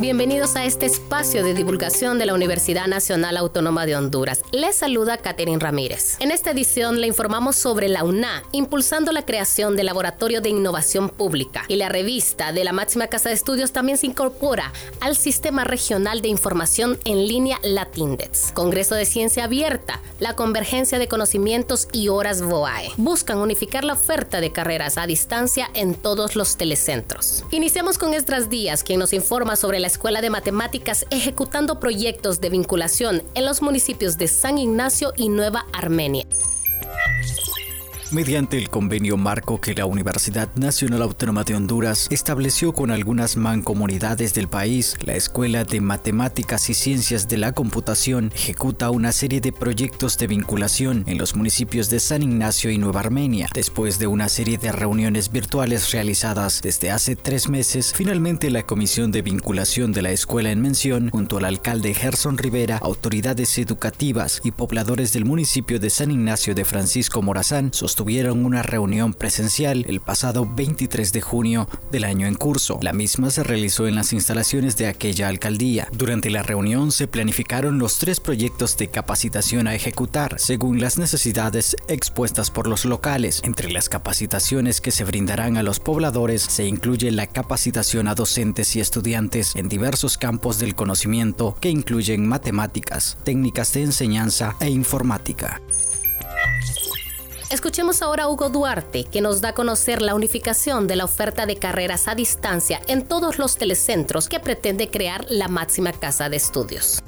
Bienvenidos a este espacio de divulgación de la Universidad Nacional Autónoma de Honduras. Les saluda Catherine Ramírez. En esta edición le informamos sobre la UNA, impulsando la creación del Laboratorio de Innovación Pública. Y la revista de la máxima casa de estudios también se incorpora al Sistema Regional de Información en línea Latindex. Congreso de Ciencia Abierta, la convergencia de conocimientos y horas VOAE. Buscan unificar la oferta de carreras a distancia en todos los telecentros. Iniciamos con Estras Díaz, quien nos informa sobre la Escuela de Matemáticas ejecutando proyectos de vinculación en los municipios de San Ignacio y Nueva Armenia mediante el convenio marco que la Universidad Nacional Autónoma de Honduras estableció con algunas mancomunidades del país, la Escuela de Matemáticas y Ciencias de la Computación ejecuta una serie de proyectos de vinculación en los municipios de San Ignacio y Nueva Armenia. Después de una serie de reuniones virtuales realizadas desde hace tres meses, finalmente la Comisión de Vinculación de la Escuela en mención, junto al alcalde Gerson Rivera, autoridades educativas y pobladores del municipio de San Ignacio de Francisco Morazán, tuvieron una reunión presencial el pasado 23 de junio del año en curso. La misma se realizó en las instalaciones de aquella alcaldía. Durante la reunión se planificaron los tres proyectos de capacitación a ejecutar, según las necesidades expuestas por los locales. Entre las capacitaciones que se brindarán a los pobladores se incluye la capacitación a docentes y estudiantes en diversos campos del conocimiento que incluyen matemáticas, técnicas de enseñanza e informática. Escuchemos ahora a Hugo Duarte, que nos da a conocer la unificación de la oferta de carreras a distancia en todos los telecentros que pretende crear la máxima casa de estudios.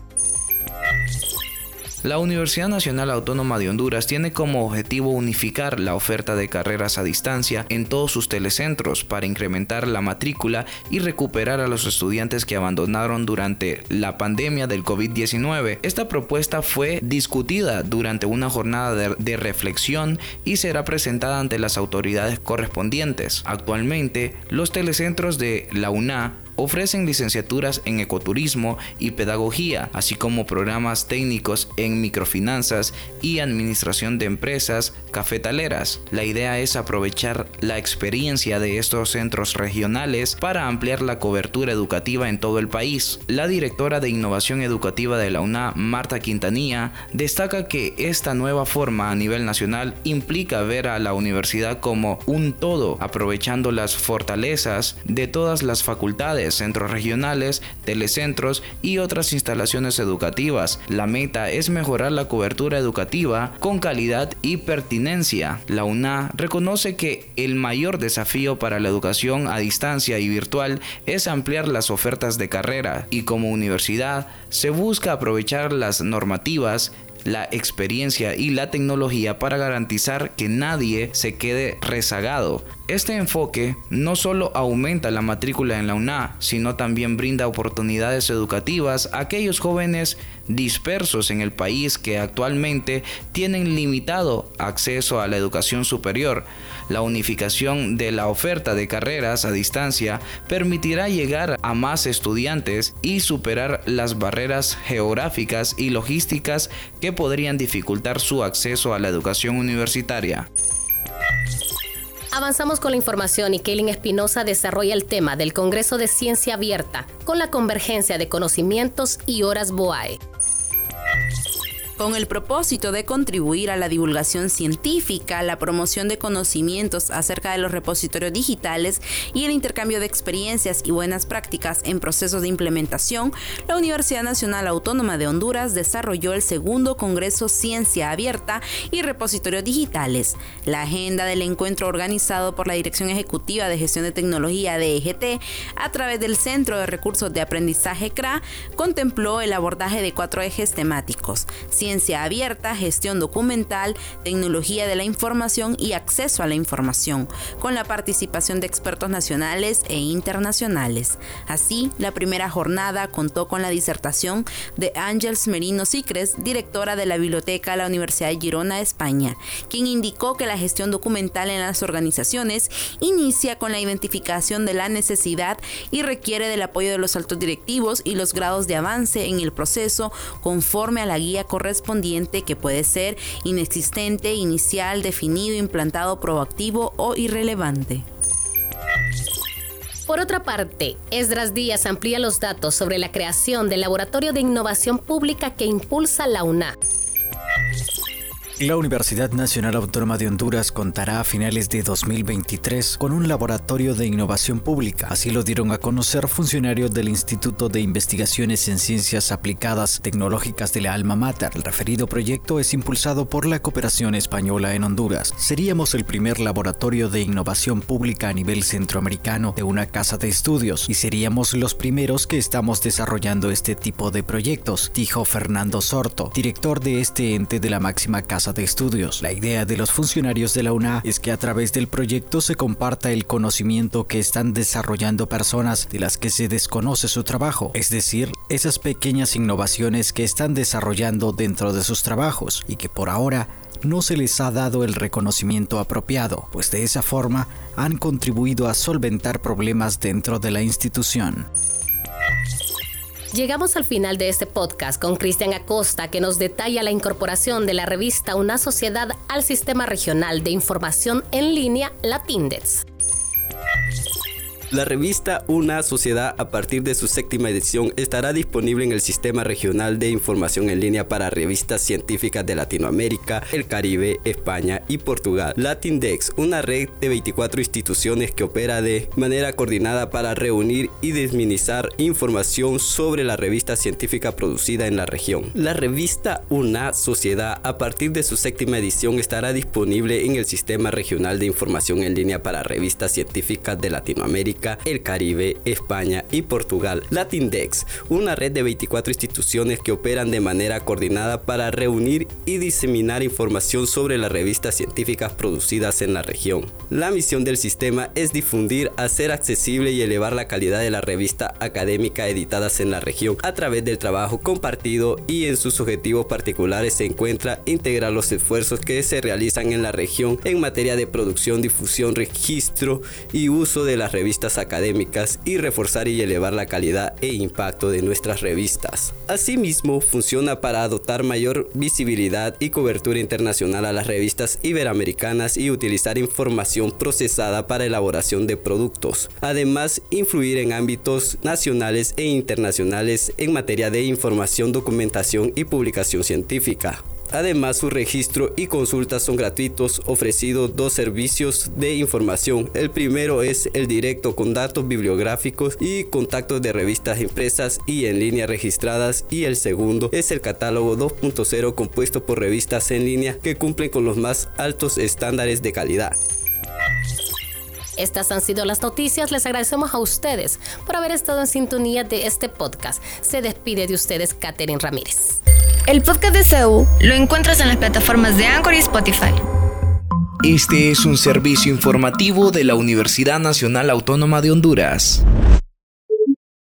La Universidad Nacional Autónoma de Honduras tiene como objetivo unificar la oferta de carreras a distancia en todos sus telecentros para incrementar la matrícula y recuperar a los estudiantes que abandonaron durante la pandemia del COVID-19. Esta propuesta fue discutida durante una jornada de, reflexión y será presentada ante las autoridades correspondientes. Actualmente, los telecentros de la UNA ofrecen licenciaturas en ecoturismo y pedagogía, así como programas técnicos en microfinanzas y administración de empresas cafetaleras. La idea es aprovechar la experiencia de estos centros regionales para ampliar la cobertura educativa en todo el país. La directora de Innovación Educativa de la UNA, Marta Quintanilla, destaca que esta nueva forma a nivel nacional implica ver a la universidad como un todo, aprovechando las fortalezas de todas las facultades centros regionales, telecentros y otras instalaciones educativas. La meta es mejorar la cobertura educativa con calidad y pertinencia. La UNA reconoce que el mayor desafío para la educación a distancia y virtual es ampliar las ofertas de carrera y como universidad se busca aprovechar las normativas la experiencia y la tecnología para garantizar que nadie se quede rezagado. Este enfoque no solo aumenta la matrícula en la UNA, sino también brinda oportunidades educativas a aquellos jóvenes dispersos en el país que actualmente tienen limitado acceso a la educación superior. La unificación de la oferta de carreras a distancia permitirá llegar a más estudiantes y superar las barreras geográficas y logísticas que podrían dificultar su acceso a la educación universitaria. Avanzamos con la información y Kaylin Espinosa desarrolla el tema del Congreso de Ciencia Abierta con la convergencia de conocimientos y horas BOAE con el propósito de contribuir a la divulgación científica, la promoción de conocimientos acerca de los repositorios digitales y el intercambio de experiencias y buenas prácticas en procesos de implementación, la Universidad Nacional Autónoma de Honduras desarrolló el segundo Congreso Ciencia Abierta y Repositorios Digitales. La agenda del encuentro organizado por la Dirección Ejecutiva de Gestión de Tecnología de EGT a través del Centro de Recursos de Aprendizaje CRA contempló el abordaje de cuatro ejes temáticos abierta, gestión documental, tecnología de la información y acceso a la información, con la participación de expertos nacionales e internacionales. Así, la primera jornada contó con la disertación de Ángels Merino Sicres, directora de la Biblioteca de la Universidad de Girona, España, quien indicó que la gestión documental en las organizaciones inicia con la identificación de la necesidad y requiere del apoyo de los altos directivos y los grados de avance en el proceso conforme a la guía correspondiente correspondiente que puede ser inexistente, inicial, definido, implantado, proactivo o irrelevante. Por otra parte, Esdras Díaz amplía los datos sobre la creación del Laboratorio de Innovación Pública que impulsa la UNA. La Universidad Nacional Autónoma de Honduras contará a finales de 2023 con un laboratorio de innovación pública. Así lo dieron a conocer funcionarios del Instituto de Investigaciones en Ciencias Aplicadas Tecnológicas de la Alma Mater. El referido proyecto es impulsado por la cooperación española en Honduras. Seríamos el primer laboratorio de innovación pública a nivel centroamericano de una casa de estudios y seríamos los primeros que estamos desarrollando este tipo de proyectos, dijo Fernando Sorto, director de este ente de la máxima casa de estudios. La idea de los funcionarios de la UNA es que a través del proyecto se comparta el conocimiento que están desarrollando personas de las que se desconoce su trabajo, es decir, esas pequeñas innovaciones que están desarrollando dentro de sus trabajos y que por ahora no se les ha dado el reconocimiento apropiado, pues de esa forma han contribuido a solventar problemas dentro de la institución. Llegamos al final de este podcast con Cristian Acosta que nos detalla la incorporación de la revista Una Sociedad al Sistema Regional de Información en Línea, la TINDEX. La revista Una Sociedad a partir de su séptima edición estará disponible en el Sistema Regional de Información en Línea para revistas científicas de Latinoamérica, el Caribe, España y Portugal. Latindex, una red de 24 instituciones que opera de manera coordinada para reunir y desminizar información sobre la revista científica producida en la región. La revista Una Sociedad a partir de su séptima edición estará disponible en el Sistema Regional de Información en Línea para revistas científicas de Latinoamérica el Caribe, España y Portugal. Latindex, una red de 24 instituciones que operan de manera coordinada para reunir y diseminar información sobre las revistas científicas producidas en la región. La misión del sistema es difundir, hacer accesible y elevar la calidad de la revista académica editadas en la región a través del trabajo compartido y en sus objetivos particulares se encuentra integrar los esfuerzos que se realizan en la región en materia de producción, difusión, registro y uso de las revistas académicas y reforzar y elevar la calidad e impacto de nuestras revistas. Asimismo, funciona para adoptar mayor visibilidad y cobertura internacional a las revistas iberoamericanas y utilizar información procesada para elaboración de productos. Además, influir en ámbitos nacionales e internacionales en materia de información, documentación y publicación científica. Además, su registro y consultas son gratuitos, ofreciendo dos servicios de información. El primero es el directo con datos bibliográficos y contactos de revistas impresas y en línea registradas y el segundo es el catálogo 2.0 compuesto por revistas en línea que cumplen con los más altos estándares de calidad. Estas han sido las noticias. Les agradecemos a ustedes por haber estado en sintonía de este podcast. Se despide de ustedes Catherine Ramírez. El podcast de CEU lo encuentras en las plataformas de Anchor y Spotify. Este es un servicio informativo de la Universidad Nacional Autónoma de Honduras.